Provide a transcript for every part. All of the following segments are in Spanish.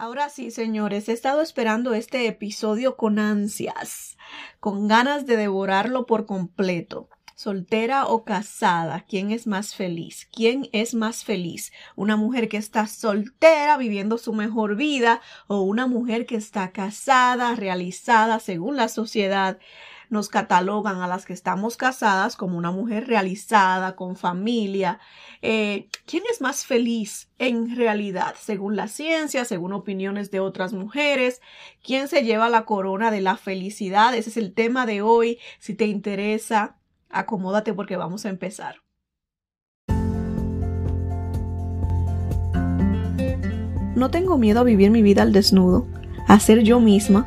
Ahora sí, señores, he estado esperando este episodio con ansias, con ganas de devorarlo por completo. Soltera o casada, ¿quién es más feliz? ¿Quién es más feliz? ¿Una mujer que está soltera viviendo su mejor vida o una mujer que está casada, realizada según la sociedad? Nos catalogan a las que estamos casadas como una mujer realizada, con familia. Eh, ¿Quién es más feliz en realidad? Según la ciencia, según opiniones de otras mujeres, ¿quién se lleva la corona de la felicidad? Ese es el tema de hoy. Si te interesa, acomódate porque vamos a empezar. No tengo miedo a vivir mi vida al desnudo a ser yo misma,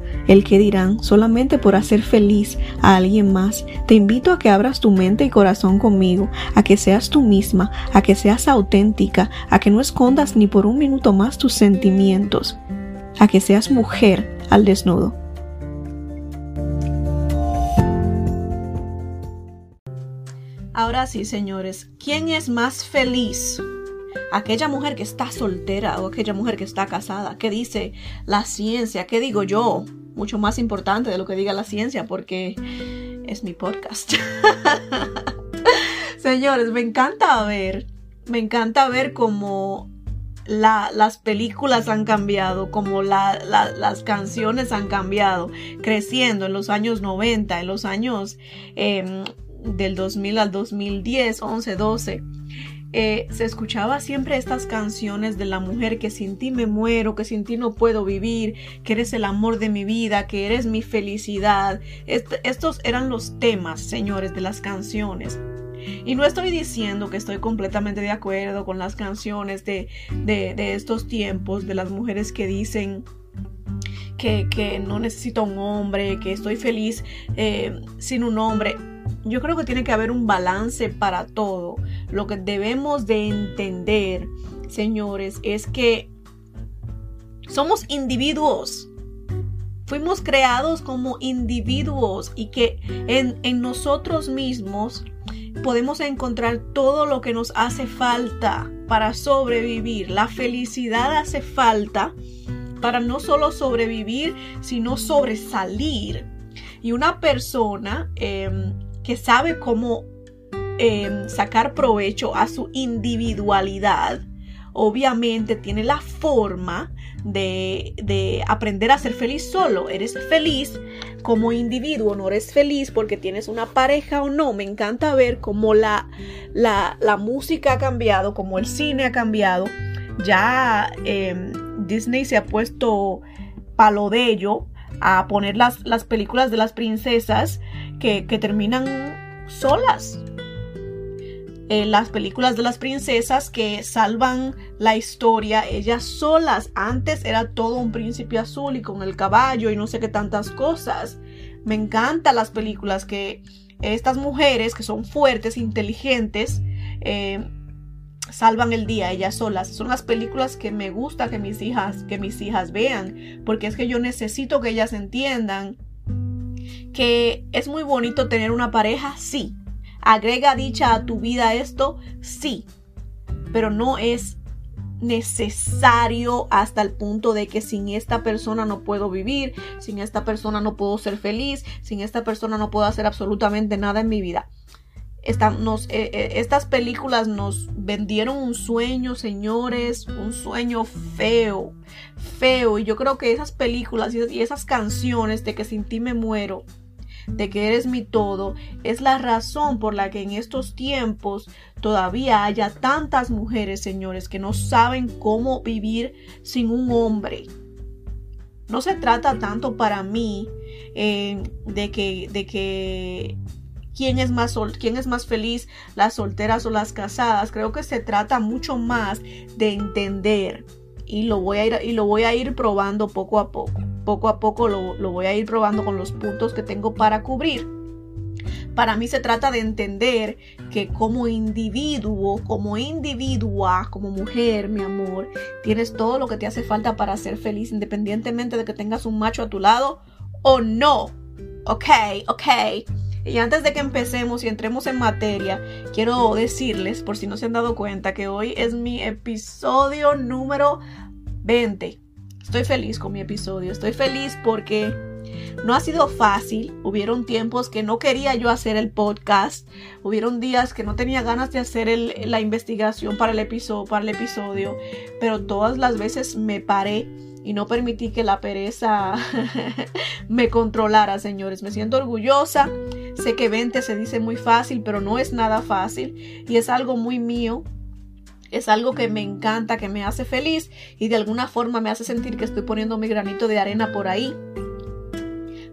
el que dirán solamente por hacer feliz a alguien más. Te invito a que abras tu mente y corazón conmigo, a que seas tú misma, a que seas auténtica, a que no escondas ni por un minuto más tus sentimientos, a que seas mujer al desnudo. Ahora sí, señores, ¿quién es más feliz? aquella mujer que está soltera o aquella mujer que está casada. ¿Qué dice la ciencia? ¿Qué digo yo? Mucho más importante de lo que diga la ciencia porque es mi podcast. Señores, me encanta ver, me encanta ver cómo las películas han cambiado, como las canciones han cambiado, creciendo en los años 90, en los años em, del 2000 al 2010, 11, 12 eh, se escuchaba siempre estas canciones de la mujer que sin ti me muero, que sin ti no puedo vivir, que eres el amor de mi vida, que eres mi felicidad. estos eran los temas, señores, de las canciones. Y no estoy diciendo que estoy completamente de acuerdo con las canciones de, de, estos tiempos, de las mujeres que dicen que, que, no necesito un hombre, que estoy feliz eh, sin un hombre yo creo que tiene que haber un balance para todo. Lo que debemos de entender, señores, es que somos individuos. Fuimos creados como individuos y que en, en nosotros mismos podemos encontrar todo lo que nos hace falta para sobrevivir. La felicidad hace falta para no solo sobrevivir, sino sobresalir. Y una persona em, que sabe cómo em, sacar provecho a su individualidad, obviamente tiene la forma de, de, aprender a ser feliz solo. Eres feliz como individuo, no eres feliz porque tienes una pareja o no. Me encanta ver cómo la, la, música ha cambiado, cómo el cine ha cambiado. Ya em, Disney se ha puesto palo de ello a poner las, las películas de las princesas que, terminan solas. Eh, las películas de las princesas que salvan la historia ellas solas. Antes era todo un príncipe azul y con el caballo y no sé qué tantas cosas. Me encantan las películas que estas mujeres que son fuertes, inteligentes, eh, salvan el día ellas solas. Son las películas que me gusta que mis hijas, que mis hijas vean, porque es que yo necesito que ellas entiendan que es muy bonito tener una pareja, sí. Agrega dicha a tu vida esto, sí. Pero no es necesario hasta el punto de que sin esta persona no puedo vivir, sin esta persona no puedo ser feliz, sin esta persona no puedo hacer absolutamente nada en mi vida. Eh, eh, estas películas nos vendieron un sueño, señores, un sueño feo, feo. Y yo creo que esas películas y esas canciones de que sin ti me muero, de que eres mi todo, es la razón por la que en estos tiempos todavía haya tantas mujeres, señores, que no saben cómo vivir sin un hombre. No se trata tanto para mí eh, de que, de que quién es más quién es más feliz, las solteras o las casadas. Creo que se trata mucho más de entender y lo voy a ir y lo voy a ir probando poco a poco. Poco a poco lo, lo voy a ir probando con los puntos que tengo para cubrir. Para mí se trata de entender que como individuo, como individua, como mujer, mi amor, tienes todo lo que te hace falta para ser feliz, independientemente de que tengas un macho a tu lado o no. Ok, ok. Y antes de que empecemos y entremos en materia, quiero decirles, por si no se han dado cuenta, que hoy es mi episodio número 20. Estoy feliz con mi episodio, estoy feliz porque no ha sido fácil, hubieron tiempos que no quería yo hacer el podcast, hubieron días que no tenía ganas de hacer la investigación para el, episodio, para el episodio, pero todas las veces me paré y no permití que la pereza me controlara, señores. Me siento orgullosa. Sé que 20 se dice muy fácil, pero no es nada fácil y es algo muy mío. Es algo que me encanta, que me hace feliz y de alguna forma me hace sentir que estoy poniendo mi granito de arena por ahí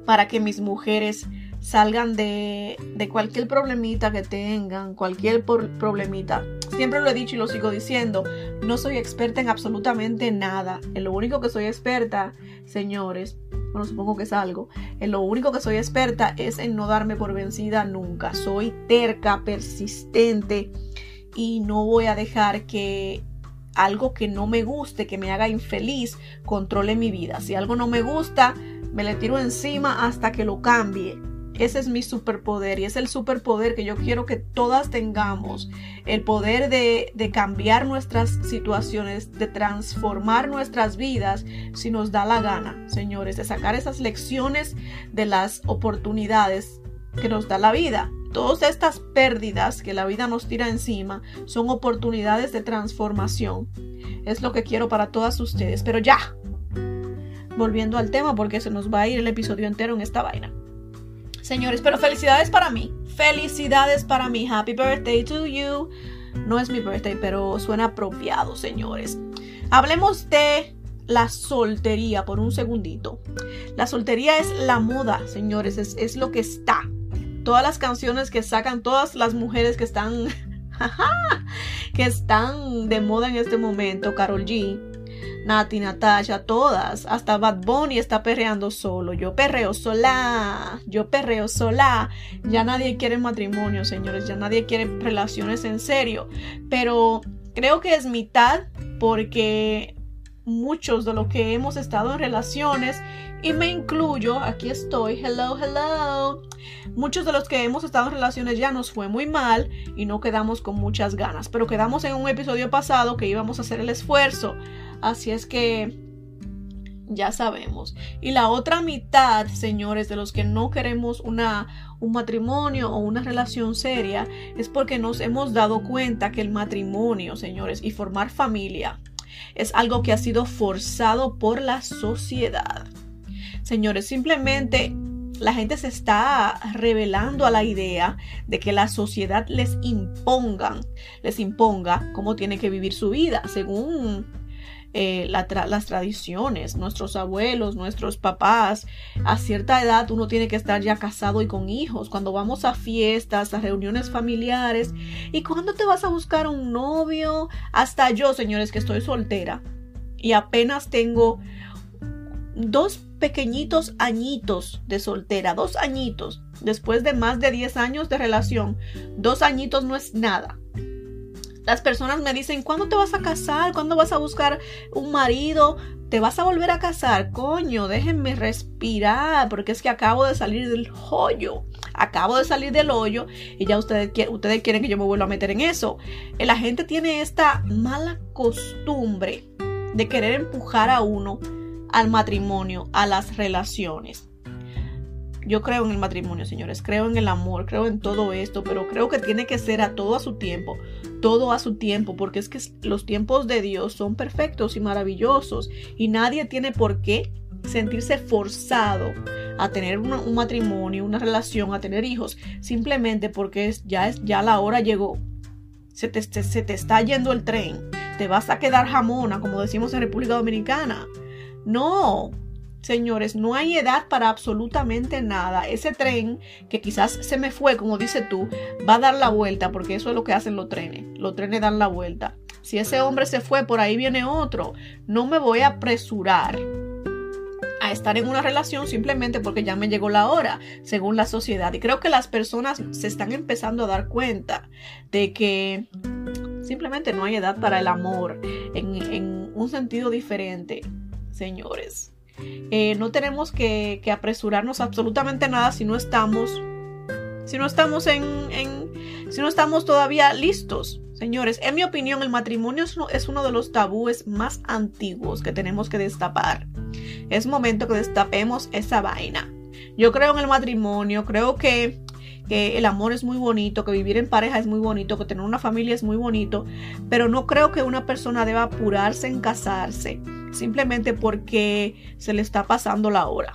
para que mis mujeres salgan de, de cualquier problemita que tengan, cualquier problemita. Siempre lo he dicho y lo sigo diciendo, no soy experta en absolutamente nada. En lo único que soy experta, señores, bueno, supongo que es algo, en lo único que soy experta es en no darme por vencida nunca. Soy terca, persistente y no voy a dejar que algo que no me guste, que me haga infeliz, controle mi vida. Si algo no me gusta, me le tiro encima hasta que lo cambie. Ese es mi superpoder y es el superpoder que yo quiero que todas tengamos. El poder de, de, cambiar nuestras situaciones, de transformar nuestras vidas si nos da la gana, señores, de sacar esas lecciones de las oportunidades que nos da la vida. Todas estas pérdidas que la vida nos tira encima son oportunidades de transformación. Es lo que quiero para todas ustedes. Pero ya, volviendo al tema porque se nos va a ir el episodio entero en esta vaina. Señores, pero felicidades para mí. Felicidades para mí. Happy birthday to you. No es mi birthday, pero suena apropiado, señores. Hablemos de la soltería por un segundito. La soltería es la moda, señores, es, es lo que está todas las canciones que sacan todas las mujeres que están que están de moda en este momento, Carol G, Nati, Natasha, todas, hasta Bad Bunny está perreando solo. Yo perreo sola, yo perreo sola. Ya nadie quiere matrimonio, señores, ya nadie quiere relaciones en serio. Pero creo que es mitad porque muchos de los que hemos estado en relaciones y me incluyo, aquí estoy, hello, hello. Muchos de los que hemos estado en relaciones ya nos fue muy mal y no quedamos con muchas ganas, pero quedamos en un episodio pasado que íbamos a hacer el esfuerzo, así es que ya sabemos. Y la otra mitad, señores, de los que no queremos una, un matrimonio o una relación seria, es porque nos hemos dado cuenta que el matrimonio, señores, y formar familia es algo que ha sido forzado por la sociedad. Señores, simplemente la gente se está revelando a la idea de que la sociedad les imponga, les imponga cómo tiene que vivir su vida según eh, las tradiciones, nuestros abuelos, nuestros papás. A cierta edad uno tiene que estar ya casado y con hijos. Cuando vamos a fiestas, a reuniones familiares. ¿Y cuándo te vas a buscar un novio? Hasta yo, señores, que estoy soltera y apenas tengo dos pequeñitos añitos de soltera, dos añitos, después de más de 10 años de relación, dos añitos no es nada. Las personas me dicen, ¿cuándo te vas a casar? ¿Cuándo vas a buscar un marido? ¿Te vas a volver a casar? Coño, déjenme respirar, porque es que acabo de salir del hoyo. Acabo de salir del hoyo y ya ustedes, ustedes quieren que yo me vuelva a meter en eso. La gente tiene esta mala costumbre de querer empujar a uno al matrimonio, a las relaciones. Yo creo en el matrimonio, señores, creo en el amor, creo en todo esto, pero creo que tiene que ser a todo a su tiempo, todo a su tiempo, porque es que los tiempos de Dios son perfectos y maravillosos y nadie tiene por qué sentirse forzado a tener un, matrimonio, una relación, a tener hijos, simplemente porque ya, es, ya la hora llegó. Se te, se te está yendo el tren, te vas a quedar jamona, como decimos en República Dominicana. No, señores, no hay edad para absolutamente nada. Ese tren que quizás se me fue, como dice tú, va a dar la vuelta, porque eso es lo que hacen los trenes. Los trenes dan la vuelta. Si ese hombre se fue, por ahí viene otro. No me voy a apresurar a estar en una relación simplemente porque ya me llegó la hora, según la sociedad. Y creo que las personas se están empezando a dar cuenta de que simplemente no hay edad para el amor en, un sentido diferente, señores. Eh, no tenemos que, apresurarnos absolutamente nada si no estamos, si no estamos en, si no estamos todavía listos. Señores, en mi opinión, el matrimonio es uno de los tabúes más antiguos que tenemos que destapar. Es momento que destapemos esa vaina. Yo creo en el matrimonio, creo que, que, el amor es muy bonito, que vivir en pareja es muy bonito, que tener una familia es muy bonito, pero no creo que una persona deba apurarse en casarse simplemente porque se le está pasando la hora.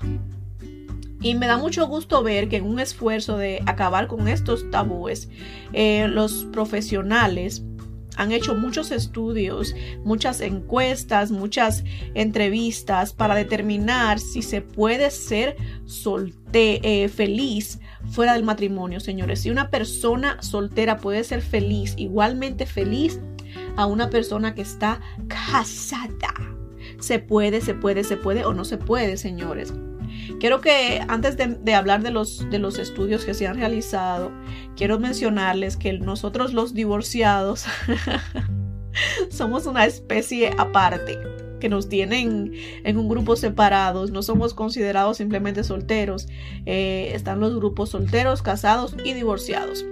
Y me da mucho gusto ver que en un esfuerzo de acabar con estos tabúes, eh, los profesionales han hecho muchos estudios, muchas encuestas, muchas entrevistas para determinar si se puede ser solte eh, feliz fuera del matrimonio, señores. Si una persona soltera puede ser feliz, igualmente feliz a una persona que está casada. Se puede, se puede, se puede o no se puede, señores. Quiero que antes de, hablar de los, de los estudios que se han realizado, quiero mencionarles que nosotros los divorciados somos una especie aparte que nos tienen en un grupo separados, no somos considerados simplemente solteros, eh, están los grupos solteros, casados y divorciados.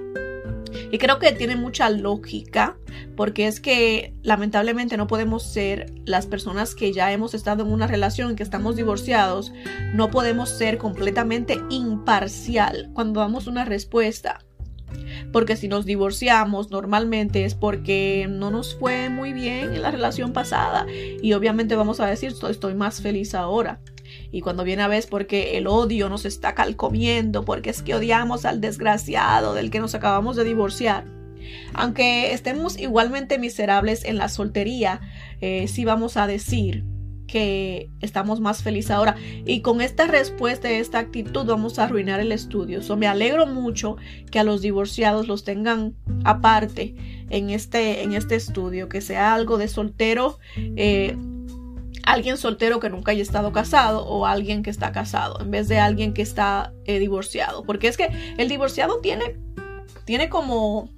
Y creo que tiene mucha lógica porque es que lamentablemente no podemos ser las personas que ya hemos estado en una relación, que estamos divorciados, no podemos ser completamente imparcial cuando damos una respuesta. Porque si nos divorciamos normalmente es porque no nos fue muy bien en la relación pasada y obviamente vamos a decir estoy más feliz ahora. Y cuando viene a ver porque el odio nos está calcomiendo, porque es que odiamos al desgraciado del que nos acabamos de divorciar. Aunque estemos igualmente miserables en la soltería, eh, sí vamos a decir que estamos más felices ahora. Y con esta respuesta, esta actitud, vamos a arruinar el estudio. So, me alegro mucho que a los divorciados los tengan aparte en este, en este estudio, que sea algo de soltero. Eh, alguien soltero que nunca haya estado casado o alguien que está casado en vez de alguien que está eh, divorciado porque es que el divorciado tiene tiene como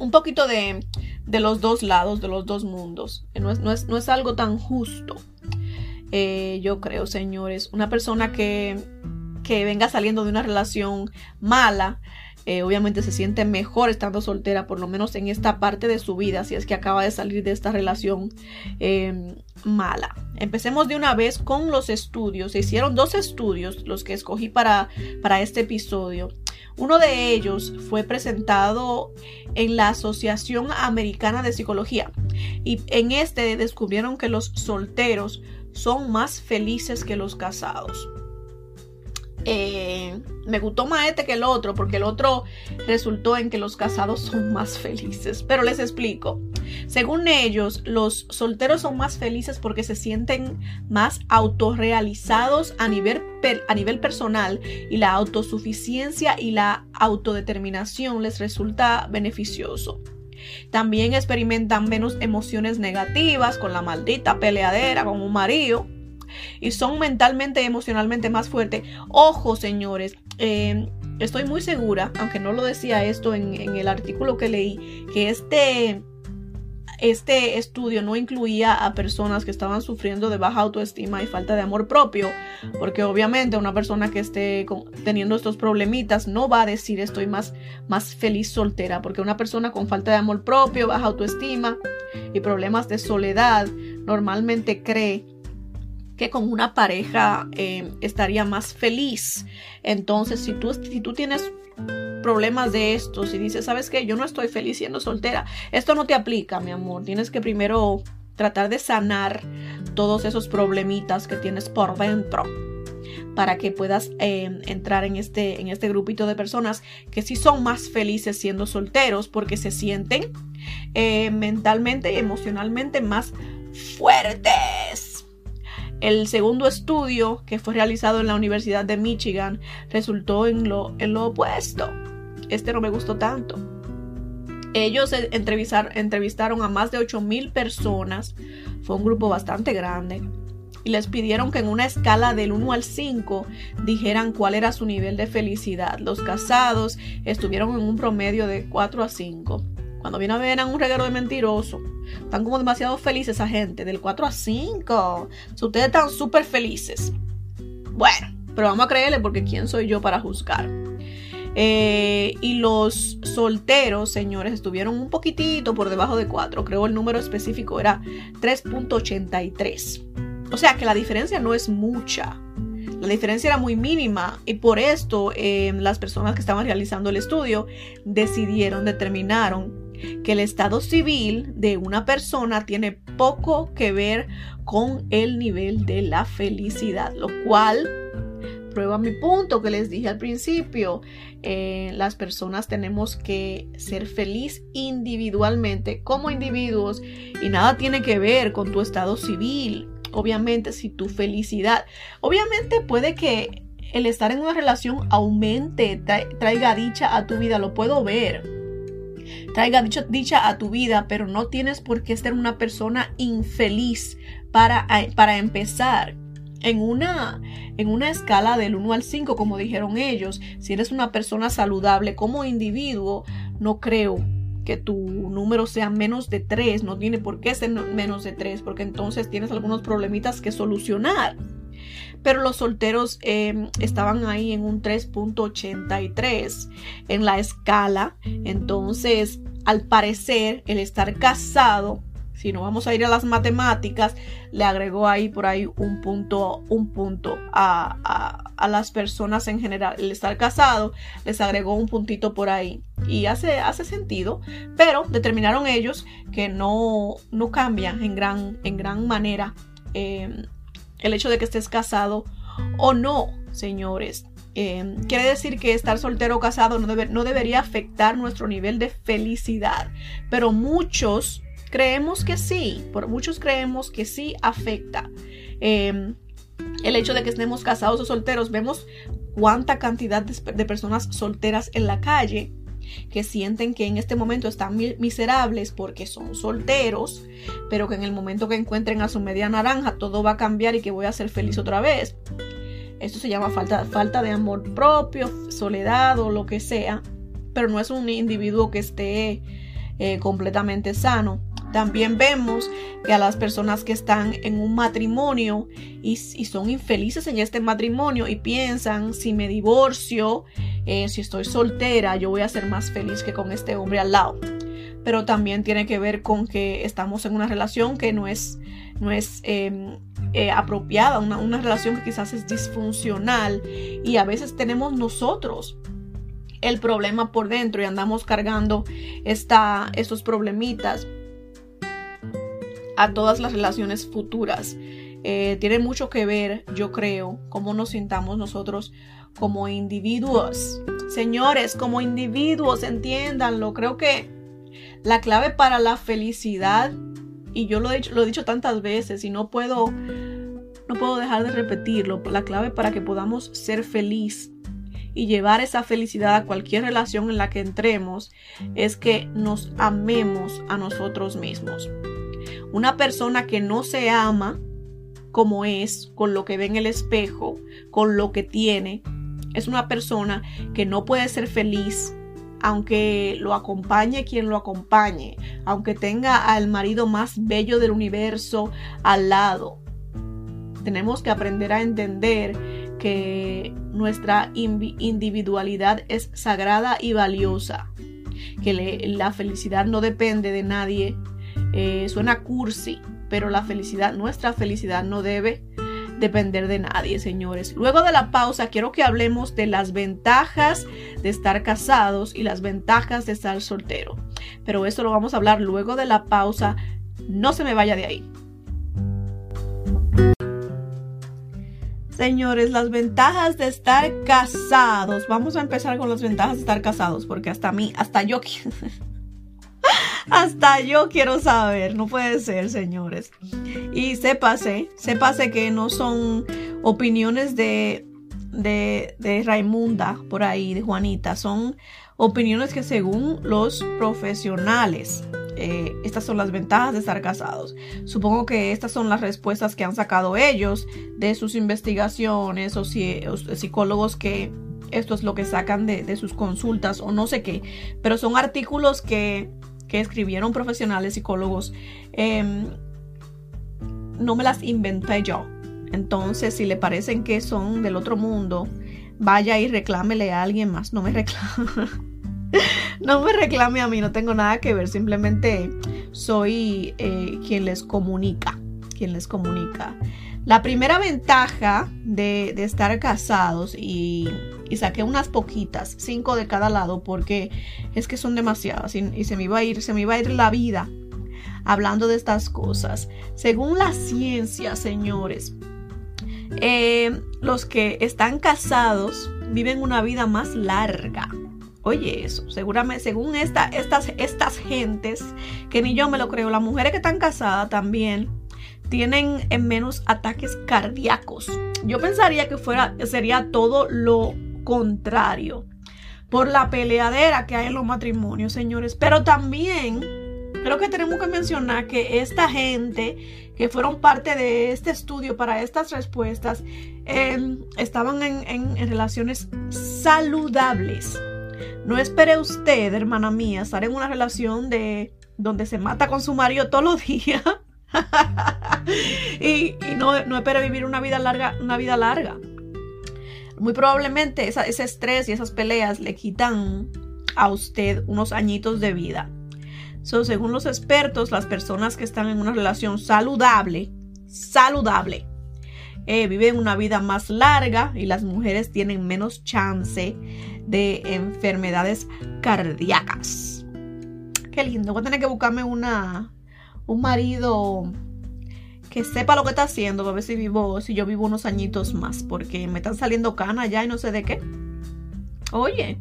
un poquito de, de los dos lados, de los dos mundos. No es, no es, algo tan justo. Eh, yo creo, señores, una persona que, que venga saliendo de una relación mala, eh, obviamente se siente mejor estando soltera, por lo menos en esta parte de su vida, si es que acaba de salir de esta relación em, mala. Empecemos de una vez con los estudios. Se hicieron dos estudios, los que escogí para, para este episodio. Uno de ellos fue presentado en la Asociación Americana de Psicología y en este descubrieron que los solteros son más felices que los casados. Eh, me gustó más este que el otro, porque el otro resultó en que los casados son más felices. Pero les explico. Según ellos, los solteros son más felices porque se sienten más autorrealizados a nivel, a nivel personal y la autosuficiencia y la autodeterminación les resulta beneficioso. También experimentan menos emociones negativas con la maldita peleadera con un marido y son mentalmente y emocionalmente más fuertes. Ojo, señores, eh, estoy muy segura, aunque no lo decía esto en, el artículo que leí, que este este estudio no incluía a personas que estaban sufriendo de baja autoestima y falta de amor propio, porque obviamente una persona que esté teniendo estos problemitas no va a decir estoy más, más feliz soltera, porque una persona con falta de amor propio, baja autoestima y problemas de soledad normalmente cree que con una pareja eh, estaría más feliz. Entonces, si tú, si tú tienes problemas de estos y dices, ¿sabes qué? Yo no estoy feliz siendo soltera. Esto no te aplica, mi amor. Tienes que primero tratar de sanar todos esos problemitas que tienes por dentro para que puedas eh, entrar en este, en este grupito de personas que sí son más felices siendo solteros porque se sienten eh, mentalmente y emocionalmente más fuertes. El segundo estudio, que fue realizado en la Universidad de Michigan, resultó en lo, opuesto. Este no me gustó tanto. Ellos entrevistaron a más de 8.000 personas. Fue un grupo bastante grande. y les pidieron que en una escala del 1 al 5 dijeran cuál era su nivel de felicidad. Los casados estuvieron en un promedio de 4 a 5. Cuando viene a ver eran un reguero de mentiroso. Están como demasiado felices esa gente, del 4 a 5. ustedes están súper felices. Bueno, pero vamos a creerle porque ¿quién soy yo para juzgar? Eh, y los solteros, señores, estuvieron un poquitito por debajo de 4. Creo el número específico era 3.83. O sea que la diferencia no es mucha. La diferencia era muy mínima y por esto eh, las personas que estaban realizando el estudio decidieron, determinaron que el estado civil de una persona tiene poco que ver con el nivel de la felicidad, lo cual prueba mi punto que les dije al principio. Eh, las personas tenemos que ser feliz individualmente como individuos y nada tiene que ver con tu estado civil. Obviamente, si tu felicidad, obviamente puede que el estar en una relación aumente, traiga dicha a tu vida, lo puedo ver. Traiga dicha, a tu vida, pero no tienes por qué ser una persona infeliz para, para empezar en una, en una escala del 1 al 5, como dijeron ellos, si eres una persona saludable como individuo, no creo que tu número sea menos de 3, no tiene por qué ser menos de 3, porque entonces tienes algunos problemitas que solucionar. Pero los solteros em, estaban ahí en un 3.83 en la escala. Entonces, al parecer, el estar casado si no vamos a ir a las matemáticas, le agregó ahí por ahí un punto, un punto a, las personas en general. El estar casado les agregó un puntito por ahí. Y hace, hace sentido, pero determinaron ellos que no, no cambia en gran, en gran manera em, el hecho de que estés casado o no, señores. Em, quiere decir que estar soltero o casado no, no debería afectar nuestro nivel de felicidad, pero muchos Creemos que sí, por muchos creemos que sí afecta. Em, el hecho de que estemos casados o solteros, vemos cuánta cantidad de, personas solteras en la calle que sienten que en este momento están miserables porque son solteros, pero que en el momento que encuentren a su media naranja todo va a cambiar y que voy a ser feliz otra vez. Esto se llama falta, falta de amor propio, soledad o lo que sea, pero no es un individuo que esté eh, completamente sano. También vemos que a las personas que están en un matrimonio y, son infelices en este matrimonio y piensan, si me divorcio, eh, si estoy soltera, yo voy a ser más feliz que con este hombre al lado. Pero también tiene que ver con que estamos en una relación que no es, no es em, eh, apropiada, una, una relación que quizás es disfuncional y a veces tenemos nosotros el problema por dentro y andamos cargando estos problemitas a todas las relaciones futuras. Eh, tiene mucho que ver, yo creo, cómo nos sintamos nosotros como individuos. Señores, como individuos, entiéndanlo. Creo que la clave para la felicidad, y yo lo he dicho, lo he dicho tantas veces y no puedo, no puedo dejar de repetirlo, la clave para que podamos ser feliz y llevar esa felicidad a cualquier relación en la que entremos es que nos amemos a nosotros mismos. Una persona que no se ama como es, con lo que ve en el espejo, con lo que tiene, es una persona que no puede ser feliz aunque lo acompañe quien lo acompañe, aunque tenga al marido más bello del universo al lado. Tenemos que aprender a entender que nuestra individualidad es sagrada y valiosa, que la felicidad no depende de nadie eh, suena cursi, pero la felicidad, nuestra felicidad no debe depender de nadie, señores. Luego de la pausa, quiero que hablemos de las ventajas de estar casados y las ventajas de estar soltero. Pero eso lo vamos a hablar luego de la pausa. No se me vaya de ahí. Señores, las ventajas de estar casados. Vamos a empezar con las ventajas de estar casados, porque hasta mí, hasta yo Hasta yo quiero saber, no puede ser, señores. Y sépase, sépase que no son opiniones de, de, de Raimunda por ahí, de Juanita, son opiniones que según los profesionales eh, estas son las ventajas de estar casados. Supongo que estas son las respuestas que han sacado ellos de sus investigaciones o, si, psicólogos que esto es lo que sacan de, sus consultas o no sé qué, pero son artículos que, escribieron profesionales psicólogos. Em, no me las inventé yo. Entonces, si le parecen que son del otro mundo, vaya y reclámele a alguien más. No me reclame. no me reclame a mí, no tengo nada que ver. Simplemente soy eh, quien les comunica. Quien les comunica. La primera ventaja de, estar casados y, saqué unas poquitas, cinco de cada lado, porque es que son demasiadas y, se me iba a ir, se me iba a ir la vida hablando de estas cosas. Según la ciencia, señores, eh, los que están casados viven una vida más larga. Oye, eso, seguramente, según esta, estas, estas gentes, que ni yo me lo creo, las mujeres que están casadas también tienen menos ataques cardíacos. Yo pensaría que fuera, sería todo lo contrario por la peleadera que hay en los matrimonios, señores. Pero también creo que tenemos que mencionar que esta gente que fueron parte de este estudio para estas respuestas em, estaban en, relaciones saludables. No espere usted, hermana mía, estar en una relación de donde se mata con su marido todos los días. y, no, no, espere vivir una vida larga, una vida larga. Muy probablemente ese estrés y esas peleas le quitan a usted unos añitos de vida según los expertos, las personas que están en una relación saludable, saludable, eh, viven una vida más larga y las mujeres tienen menos chance de enfermedades cardíacas. Qué lindo. Voy a tener que buscarme una, un marido que sepa lo que está haciendo para ver si vivo, si yo vivo unos añitos más, porque me están saliendo canas ya y no sé de qué. Oye,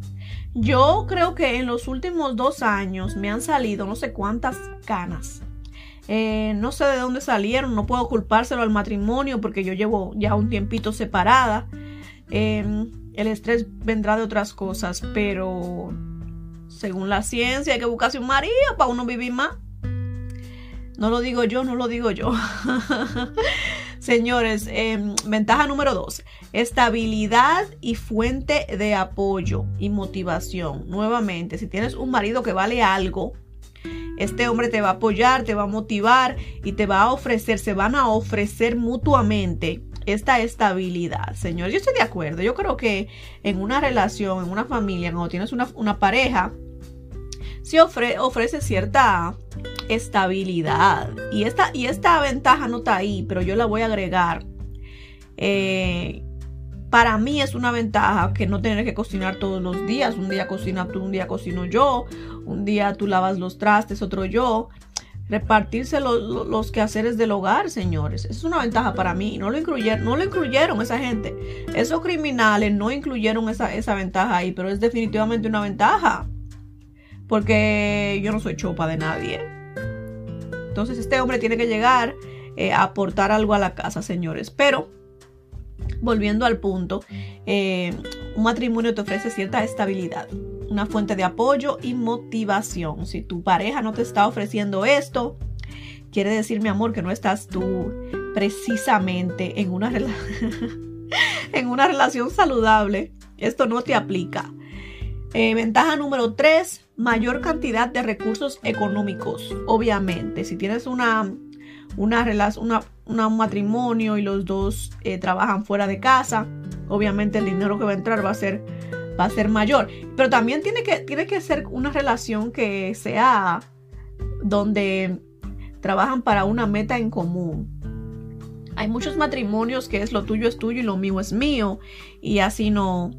yo creo que en los últimos dos años me han salido no sé cuántas canas. Eh, no sé de dónde salieron, no puedo culpárselo al matrimonio porque yo llevo ya un tiempito separada. Em, el estrés vendrá de otras cosas, pero según la ciencia hay que buscarse un marido para uno vivir más. No lo digo yo, no lo digo yo. Señores, em, ventaja número dos, estabilidad y fuente de apoyo y motivación. Nuevamente, si tienes un marido que vale algo, este hombre te va a apoyar, te va a motivar y te va a ofrecer, se van a ofrecer mutuamente esta estabilidad. Señor, yo estoy de acuerdo. Yo creo que en una relación, en una familia, cuando tienes una, pareja, se ofrece cierta estabilidad. Y esta, y esta ventaja no está ahí, pero yo la voy a agregar. Eh, para mí es una ventaja que no tener que cocinar todos los días. Un día cocina tú, un día cocino yo. Un día tú lavas los trastes, otro yo. Repartirse los, quehaceres del hogar, señores. es una ventaja para mí. No lo incluyeron, no lo incluyeron esa gente. Esos criminales no incluyeron esa, esa ventaja ahí, pero es definitivamente una ventaja. Porque yo no soy chopa de nadie. Entonces este hombre tiene que llegar eh, a aportar algo a la casa, señores. Pero, volviendo al punto, eh, un matrimonio te ofrece cierta estabilidad, una fuente de apoyo y motivación. Si tu pareja no te está ofreciendo esto, quiere decir, mi amor, que no estás tú precisamente en una, en una relación saludable. Esto no te aplica. Eh, ventaja número 3, mayor cantidad de recursos económicos. Obviamente, si tienes una, una, relación, un matrimonio y los dos eh, trabajan fuera de casa, obviamente el dinero que va a entrar va a ser, va a ser mayor. Pero también tiene que, tiene que ser una relación que sea donde trabajan para una meta en común. Hay muchos matrimonios que es lo tuyo es tuyo y lo mío es mío y así no,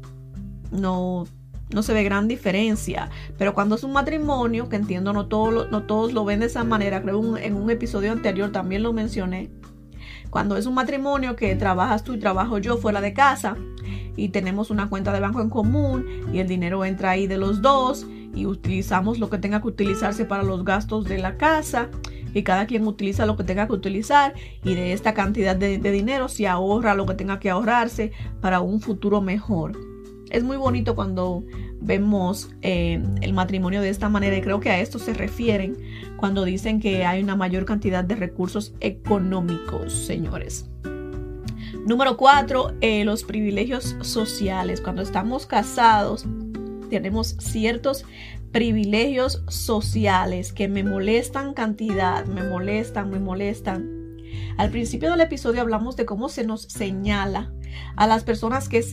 no no se ve gran diferencia. Pero cuando es un matrimonio, que entiendo no, no todos lo ven de esa manera, creo en un episodio anterior también lo mencioné. Cuando es un matrimonio que trabajas tú y trabajo yo fuera de casa y tenemos una cuenta de banco en común y el dinero entra ahí de los dos y utilizamos lo que tenga que utilizarse para los gastos de la casa y cada quien utiliza lo que tenga que utilizar y de esta cantidad de dinero se ahorra lo que tenga que ahorrarse para un futuro mejor. Es muy bonito cuando vemos eh, el matrimonio de esta manera y creo que a esto se refieren cuando dicen que hay una mayor cantidad de recursos económicos, señores. Número cuatro, eh, los privilegios sociales. Cuando estamos casados, tenemos ciertos privilegios sociales que me molestan cantidad, me molestan, me molestan. Al principio del episodio hablamos de cómo se nos señala a las personas que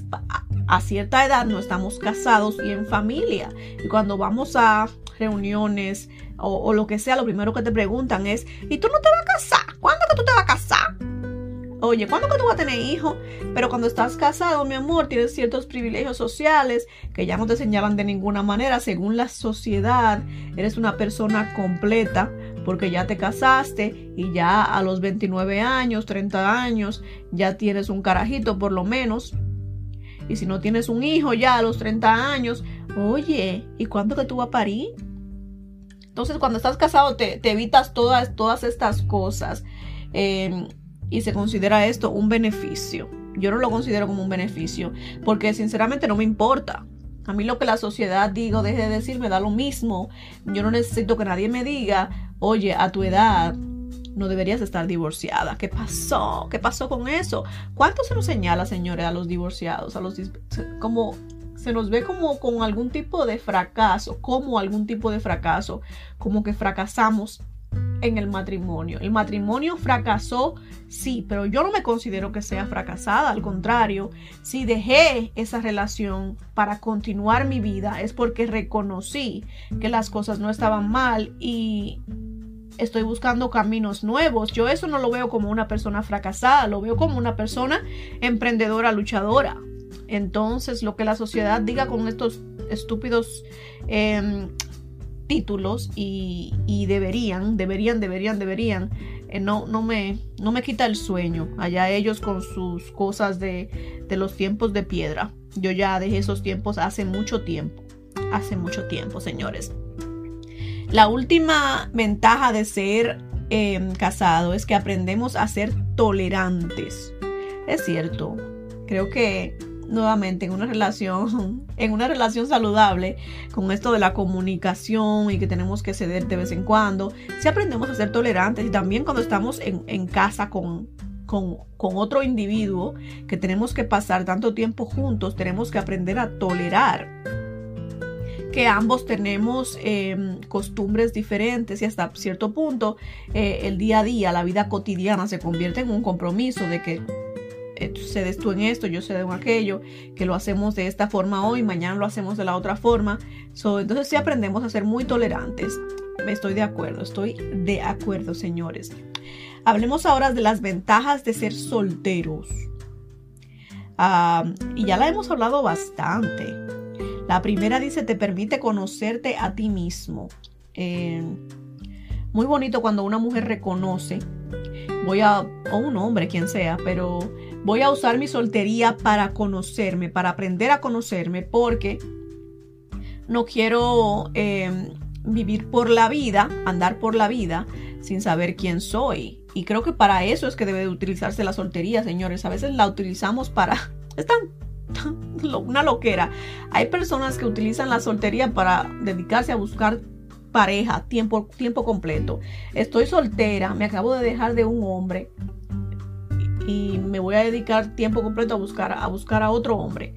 a cierta edad no estamos casados y en familia. Y cuando vamos a reuniones o, lo que sea, lo primero que te preguntan es, ¿y tú no te vas a casar? ¿Cuándo que tú te vas a casar? Oye, ¿cuándo que tú vas a tener hijos? Pero cuando estás casado, mi amor, tienes ciertos privilegios sociales que ya no te señalan de ninguna manera. Según la sociedad, eres una persona completa porque ya te casaste y ya a los 29 años, 30 años, ya tienes un carajito por lo menos. Y si no tienes un hijo ya a los 30 años, oye, ¿y cuándo que tú vas a parir? Entonces, cuando estás casado, te, evitas todas, todas estas cosas. Em, y se considera esto un beneficio. Yo no lo considero como un beneficio, porque sinceramente no me importa. A mí lo que la sociedad diga o deje de decir me da lo mismo. Yo no necesito que nadie me diga, oye, a tu edad no deberías estar divorciada. ¿Qué pasó? ¿Qué pasó con eso? ¿Cuánto se nos señala, señores, a los divorciados? A los como se nos ve como con algún tipo de fracaso, como algún tipo de fracaso, como que fracasamos en el matrimonio. El matrimonio fracasó, sí, pero yo no me considero que sea fracasada. Al contrario, si dejé esa relación para continuar mi vida es porque reconocí que las cosas no estaban mal y estoy buscando caminos nuevos. Yo eso no lo veo como una persona fracasada, lo veo como una persona emprendedora, luchadora. Entonces, lo que la sociedad diga con estos estúpidos em, títulos y, deberían, deberían, deberían, deberían, eh, no, no, me, no me quita el sueño. Allá ellos con sus cosas de, de los tiempos de piedra. Yo ya dejé esos tiempos hace mucho tiempo. Hace mucho tiempo, señores. La última ventaja de ser em, casado es que aprendemos a ser tolerantes. Es cierto. Creo que nuevamente en una relación, en una relación saludable, con esto de la comunicación y que tenemos que ceder de vez en cuando, si aprendemos a ser tolerantes y también cuando estamos en, casa con, con, con, otro individuo que tenemos que pasar tanto tiempo juntos, tenemos que aprender a tolerar que ambos tenemos em, costumbres diferentes y hasta cierto punto eh, el día a día, la vida cotidiana se convierte en un compromiso de que cedes tú en esto, yo cedo en aquello, que lo hacemos de esta forma hoy, mañana lo hacemos de la otra forma. entonces sí aprendemos a ser muy tolerantes. Estoy de acuerdo, estoy de acuerdo, señores. Hablemos ahora de las ventajas de ser solteros. Ah, y ya la hemos hablado bastante. La primera dice, te permite conocerte a ti mismo. Eh, muy bonito cuando una mujer reconoce, voy a, o un hombre, quien sea, pero voy a usar mi soltería para conocerme, para aprender a conocerme, porque no quiero eh, vivir por la vida, andar por la vida sin saber quién soy. Y creo que para eso es que debe utilizarse la soltería, señores. A veces la utilizamos para... Están una loquera. Hay personas que utilizan la soltería para dedicarse a buscar pareja tiempo, tiempo completo. Estoy soltera, me acabo de dejar de un hombre y me voy a dedicar tiempo completo a buscar a buscar a otro hombre.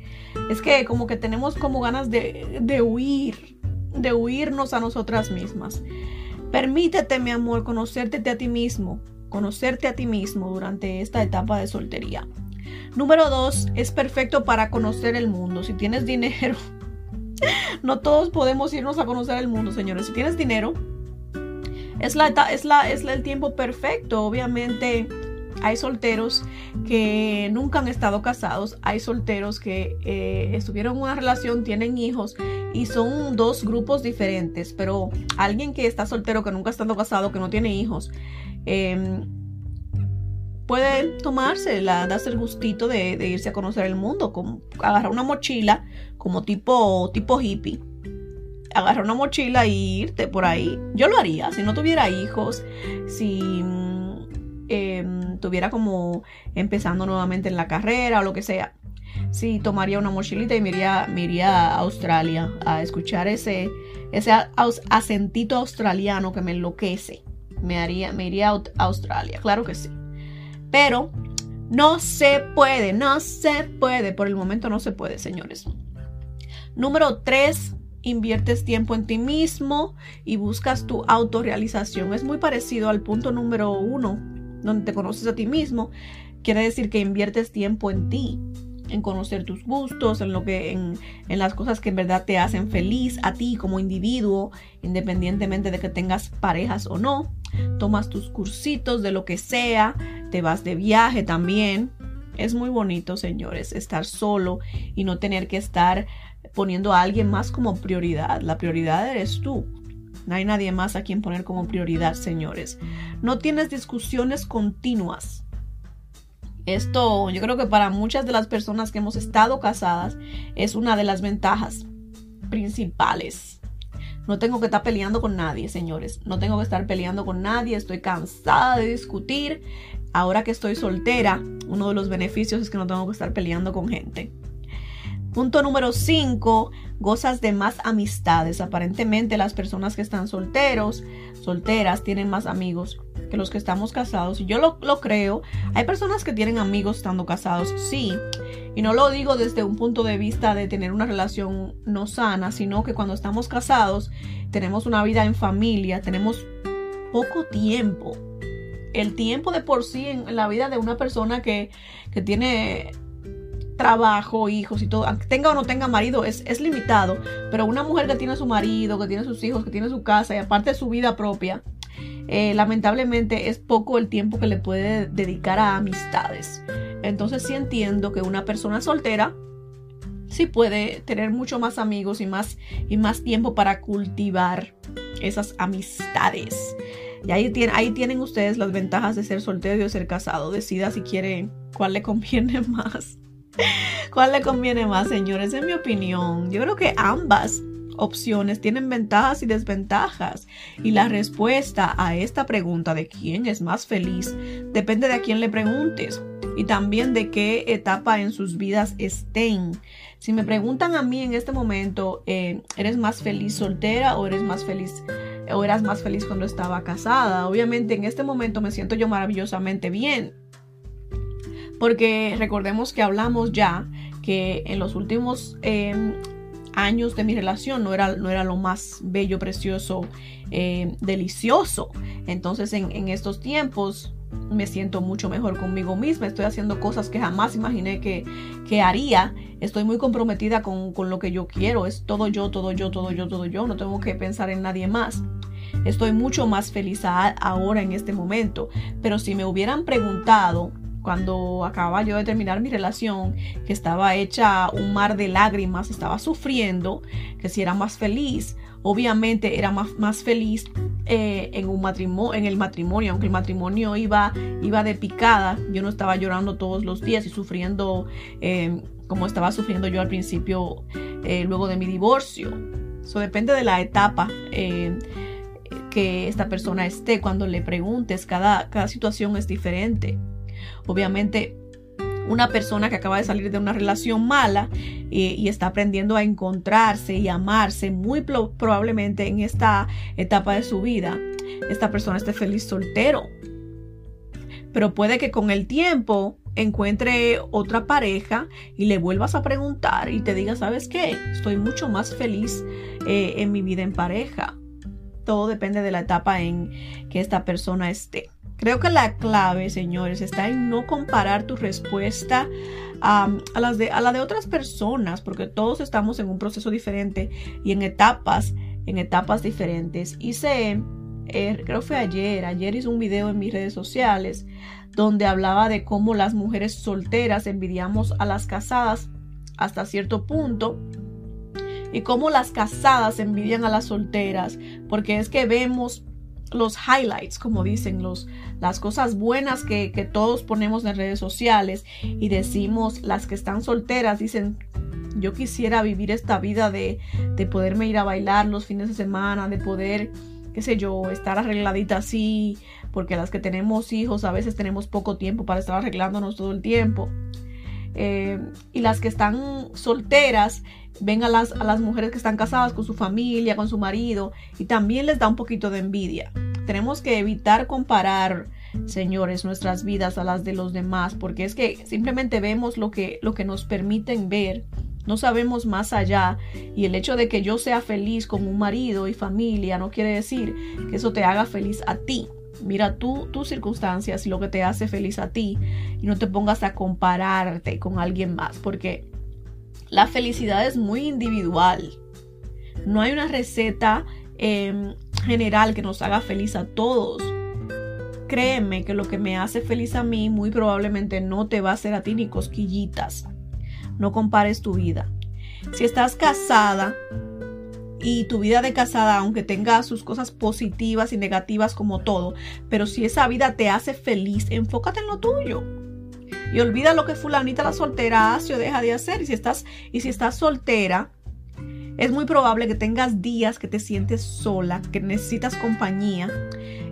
Es que como que tenemos como ganas de, de huir, de huirnos a nosotras mismas. Permítete, mi amor, conocerte a ti mismo, conocerte a ti mismo durante esta etapa de soltería. Número dos, es perfecto para conocer el mundo. Si tienes dinero, no todos podemos irnos a conocer el mundo, señores. Si tienes dinero, es, la, es, la, es el tiempo perfecto. Obviamente hay solteros que nunca han estado casados, hay solteros que eh, estuvieron en una relación, tienen hijos y son dos grupos diferentes, pero alguien que está soltero, que nunca ha estado casado, que no tiene hijos, eh, puede tomarse, la, darse el gustito de, irse a conocer el mundo, como agarrar una mochila como tipo, tipo hippie. Agarrar una mochila e irte por ahí. Yo lo haría si no tuviera hijos, si em, tuviera como empezando nuevamente en la carrera o lo que sea. sí tomaría una mochilita y me iría, a Australia a escuchar ese, ese acentito australiano que me enloquece. Me, haría, me iría a Australia, claro que sí. Pero no se puede, no se puede. Por el momento no se puede, señores. Número 3. Inviertes tiempo en ti mismo y buscas tu autorrealización. Es muy parecido al punto número 1, donde te conoces a ti mismo. Quiere decir que inviertes tiempo en ti en conocer tus gustos, en lo que, en, en, las cosas que en verdad te hacen feliz a ti como individuo, independientemente de que tengas parejas o no. Tomas tus cursitos de lo que sea, te vas de viaje también. Es muy bonito, señores, estar solo y no tener que estar poniendo a alguien más como prioridad. La prioridad eres tú. No hay nadie más a quien poner como prioridad, señores. No tienes discusiones continuas esto yo creo que para muchas de las personas que hemos estado casadas es una de las ventajas principales. No tengo que estar peleando con nadie, señores. No tengo que estar peleando con nadie. Estoy cansada de discutir. Ahora que estoy soltera, uno de los beneficios es que no tengo que estar peleando con gente. Punto número 5, gozas de más amistades. Aparentemente las personas que están solteros, solteras, tienen más amigos que los que estamos casados. Y yo lo, lo, creo. Hay personas que tienen amigos estando casados, sí. Y no lo digo desde un punto de vista de tener una relación no sana, sino que cuando estamos casados tenemos una vida en familia, tenemos poco tiempo. El tiempo de por sí en la vida de una persona que, que tiene trabajo, hijos y todo, tenga o no tenga marido, es, es limitado. Pero una mujer que tiene su marido, que tiene sus hijos, que tiene su casa y aparte su vida propia, eh, lamentablemente es poco el tiempo que le puede dedicar a amistades. Entonces sí entiendo que una persona soltera sí puede tener mucho más amigos y más, y más tiempo para cultivar esas amistades. Y ahí, tienen, ahí tienen ustedes las ventajas de ser soltero y de ser casado. Decida si quiere cuál le conviene más. ¿Cuál le conviene más, señores? En mi opinión, yo creo que ambas opciones tienen ventajas y desventajas. Y la respuesta a esta pregunta de quién es más feliz depende de a quién le preguntes y también de qué etapa en sus vidas estén. Si me preguntan a mí en este momento, eh, ¿eres más feliz soltera o eres más feliz o eras más feliz cuando estaba casada? Obviamente en este momento me siento yo maravillosamente bien porque recordemos que hablamos ya que en los últimos em, años de mi relación no era, no era lo más bello, precioso, em, delicioso. Entonces en, estos tiempos me siento mucho mejor conmigo misma. Estoy haciendo cosas que jamás imaginé que, que haría. Estoy muy comprometida con, con, lo que yo quiero. Es todo yo, todo yo, todo yo, todo yo. No tengo que pensar en nadie más. Estoy mucho más feliz ahora en este momento. Pero si me hubieran preguntado cuando acababa yo de terminar mi relación, que estaba hecha un mar de lágrimas, estaba sufriendo, que si era más feliz, obviamente era más, más feliz eh, en, un matrimonio, en el matrimonio, aunque el matrimonio iba, iba de picada, yo no estaba llorando todos los días y sufriendo eh, como estaba sufriendo yo al principio, eh, luego de mi divorcio. Eso depende de la etapa que esta persona esté. Cuando le preguntes, cada, cada situación es diferente. Obviamente, una persona que acaba de salir de una relación mala eh, y está aprendiendo a encontrarse y amarse, muy probablemente en esta etapa de su vida, esta persona esté feliz soltero. Pero puede que con el tiempo encuentre otra pareja y le vuelvas a preguntar y te diga, ¿sabes qué? Estoy mucho más feliz eh, en mi vida en pareja. Todo depende de la etapa en que esta persona esté. Creo que la clave, señores, está en no comparar tu respuesta a, las de, a la de otras personas, porque todos estamos en un proceso diferente y en etapas, en etapas diferentes. Hice, eh, creo que fue ayer, ayer hice un video en mis redes sociales donde hablaba de cómo las mujeres solteras envidiamos a las casadas hasta cierto punto y cómo las casadas envidian a las solteras, porque es que vemos los highlights, como dicen, los, las cosas buenas que, todos ponemos en redes sociales y decimos, las que están solteras dicen, yo quisiera vivir esta vida de, de poderme ir a bailar los fines de semana, de poder, qué sé yo, estar arregladita así, porque las que tenemos hijos a veces tenemos poco tiempo para estar arreglándonos todo el tiempo. Eh, y las que están solteras ven a las, a las mujeres que están casadas con su familia, con su marido, y también les da un poquito de envidia. Tenemos que evitar comparar, señores, nuestras vidas a las de los demás, porque es que simplemente vemos lo que, lo que nos permiten ver. No sabemos más allá y el hecho de que yo sea feliz con un marido y familia no quiere decir que eso te haga feliz a ti. Mira tú tus circunstancias y lo que te hace feliz a ti y no te pongas a compararte con alguien más porque la felicidad es muy individual. No hay una receta em, general que nos haga feliz a todos. Créeme que lo que me hace feliz a mí muy probablemente no te va a hacer a ti ni cosquillitas. No compares tu vida. Si estás casada y tu vida de casada, aunque tenga sus cosas positivas y negativas como todo, pero si esa vida te hace feliz, enfócate en lo tuyo. Y olvida lo que fulanita la soltera hace o deja de hacer. Y si estás, y si estás soltera, es muy probable que tengas días que te sientes sola, que necesitas compañía.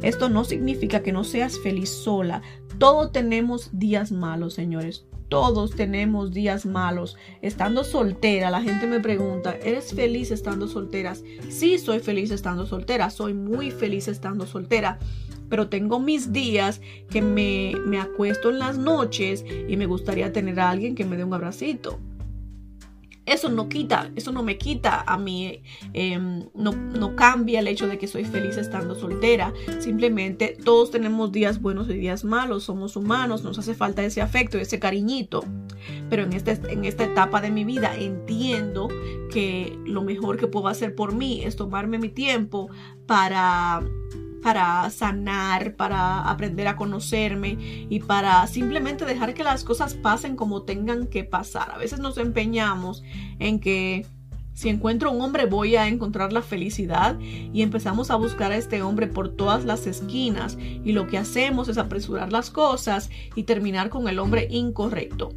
Esto no significa que no seas feliz sola. Todos tenemos días malos, señores. Todos tenemos días malos. Estando soltera, la gente me pregunta, ¿eres feliz estando soltera? Sí, soy feliz estando soltera. Soy muy feliz estando soltera. Pero tengo mis días que me, me acuesto en las noches y me gustaría tener a alguien que me dé un abracito eso no quita, eso no me quita a mí, em, no, no cambia el hecho de que soy feliz estando soltera. Simplemente todos tenemos días buenos y días malos, somos humanos, nos hace falta ese afecto, ese cariñito. Pero en, este, en esta etapa de mi vida entiendo que lo mejor que puedo hacer por mí es tomarme mi tiempo para para sanar, para aprender a conocerme y para simplemente dejar que las cosas pasen como tengan que pasar. A veces nos empeñamos en que si encuentro un hombre voy a encontrar la felicidad y empezamos a buscar a este hombre por todas las esquinas y lo que hacemos es apresurar las cosas y terminar con el hombre incorrecto.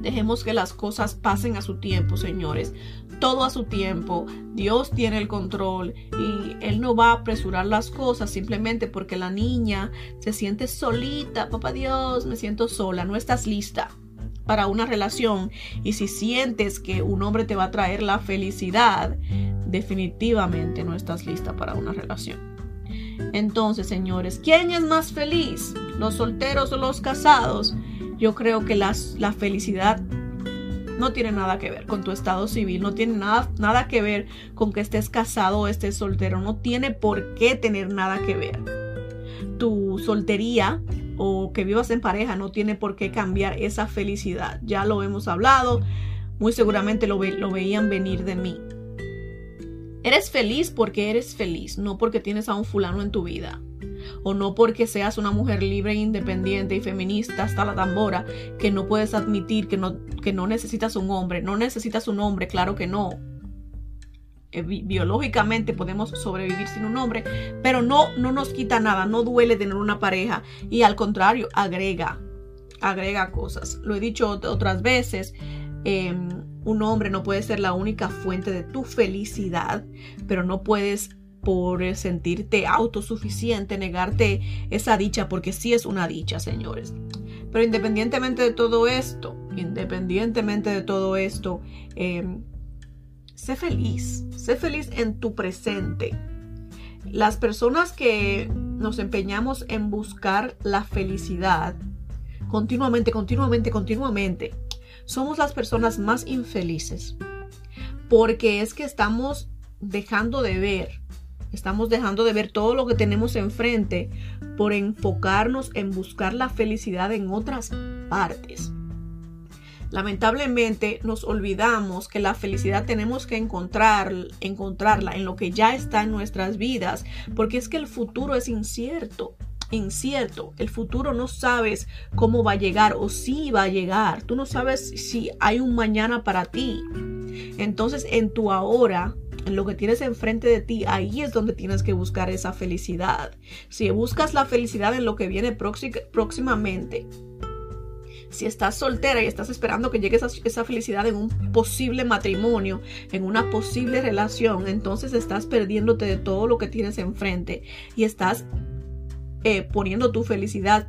Dejemos que las cosas pasen a su tiempo, señores todo a su tiempo. Dios tiene el control y Él no va a apresurar las cosas simplemente porque la niña se siente solita. Papá Dios, me siento sola. No estás lista para una relación. Y si sientes que un hombre te va a traer la felicidad, definitivamente no estás lista para una relación. Entonces, señores, ¿quién es más feliz? ¿Los solteros o los casados? Yo creo que las, la felicidad no tiene nada que ver con tu estado civil, no tiene nada, nada que ver con que estés casado o estés soltero, no tiene por qué tener nada que ver. Tu soltería o que vivas en pareja no tiene por qué cambiar esa felicidad. Ya lo hemos hablado, muy seguramente lo, lo veían venir de mí. Eres feliz porque eres feliz, no porque tienes a un fulano en tu vida o no porque seas una mujer libre, independiente y feminista hasta la tambora, que no puedes admitir que no, que no necesitas un hombre. No necesitas un hombre, claro que no. Eh, biológicamente podemos sobrevivir sin un hombre, pero no, no nos quita nada, no duele tener una pareja y al contrario, agrega, agrega cosas. Lo he dicho otras veces. Em, un hombre no puede ser la única fuente de tu felicidad, pero no puedes por sentirte autosuficiente, negarte esa dicha, porque sí es una dicha, señores. Pero independientemente de todo esto, independientemente de todo esto, em, sé feliz, sé feliz en tu presente. Las personas que nos empeñamos en buscar la felicidad continuamente, continuamente, continuamente, somos las personas más infelices. Porque es que estamos dejando de ver Estamos dejando de ver todo lo que tenemos enfrente por enfocarnos en buscar la felicidad en otras partes. Lamentablemente nos olvidamos que la felicidad tenemos que encontrar, encontrarla en lo que ya está en nuestras vidas, porque es que el futuro es incierto incierto. El futuro no sabes cómo va a llegar o si va a llegar. Tú no sabes si hay un mañana para ti. Entonces en tu ahora en lo que tienes enfrente de ti, ahí es donde tienes que buscar esa felicidad. Si buscas la felicidad en lo que viene próximamente, si estás soltera y estás esperando que llegue esa, felicidad en un posible matrimonio, en una posible relación, entonces estás perdiéndote de todo lo que tienes enfrente y estás eh, poniendo tu felicidad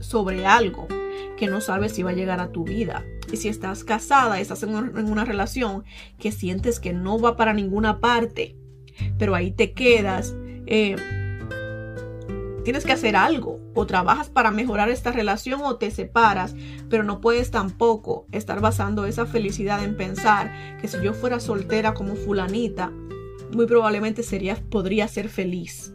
sobre algo. Que no sabes si va a llegar a tu vida. Y si estás casada, estás en una, relación que sientes que no va para ninguna parte, pero ahí te quedas, eh, tienes que hacer algo. O trabajas para mejorar esta relación o te separas, pero no puedes tampoco estar basando esa felicidad en pensar que si yo fuera soltera como fulanita, muy probablemente sería, podría ser feliz.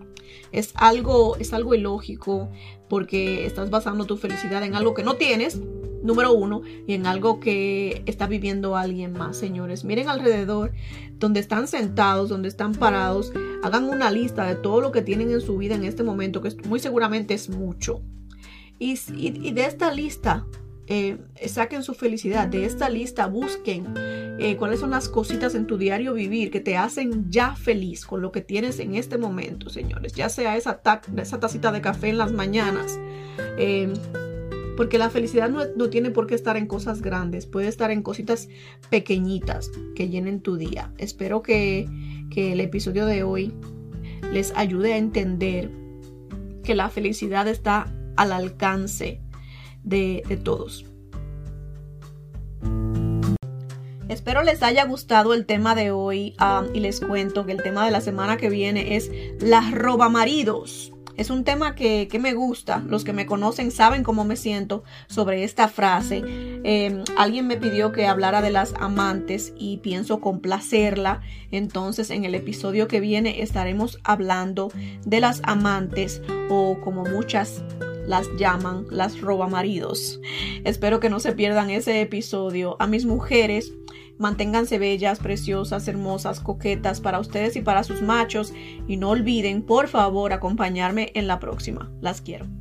Es algo, es algo ilógico porque estás basando tu felicidad en algo que no tienes, número uno, y en algo que está viviendo alguien más, señores. Miren alrededor, donde están sentados, donde están parados, hagan una lista de todo lo que tienen en su vida en este momento, que muy seguramente es mucho. y, y de esta lista, eh, saquen su felicidad de esta lista, busquen eh, cuáles son las cositas en tu diario vivir que te hacen ya feliz con lo que tienes en este momento, señores. Ya sea esa, esa tacita de café en las mañanas. Eh, porque la felicidad no, tiene por qué estar en cosas grandes, puede estar en cositas pequeñitas que llenen tu día. Espero que, que el episodio de hoy les ayude a entender que la felicidad está al alcance de, todos. Espero les haya gustado el tema de hoy um, y les cuento que el tema de la semana que viene es las robamaridos. Es un tema que, me gusta. Los que me conocen saben cómo me siento sobre esta frase. Em, alguien me pidió que hablara de las amantes y pienso complacerla. Entonces en el episodio que viene estaremos hablando de las amantes o como muchas las llaman las robamaridos. Espero que no se pierdan ese episodio. A mis mujeres, manténganse bellas, preciosas, hermosas, coquetas para ustedes y para sus machos. Y no olviden, por favor, acompañarme en la próxima. Las quiero.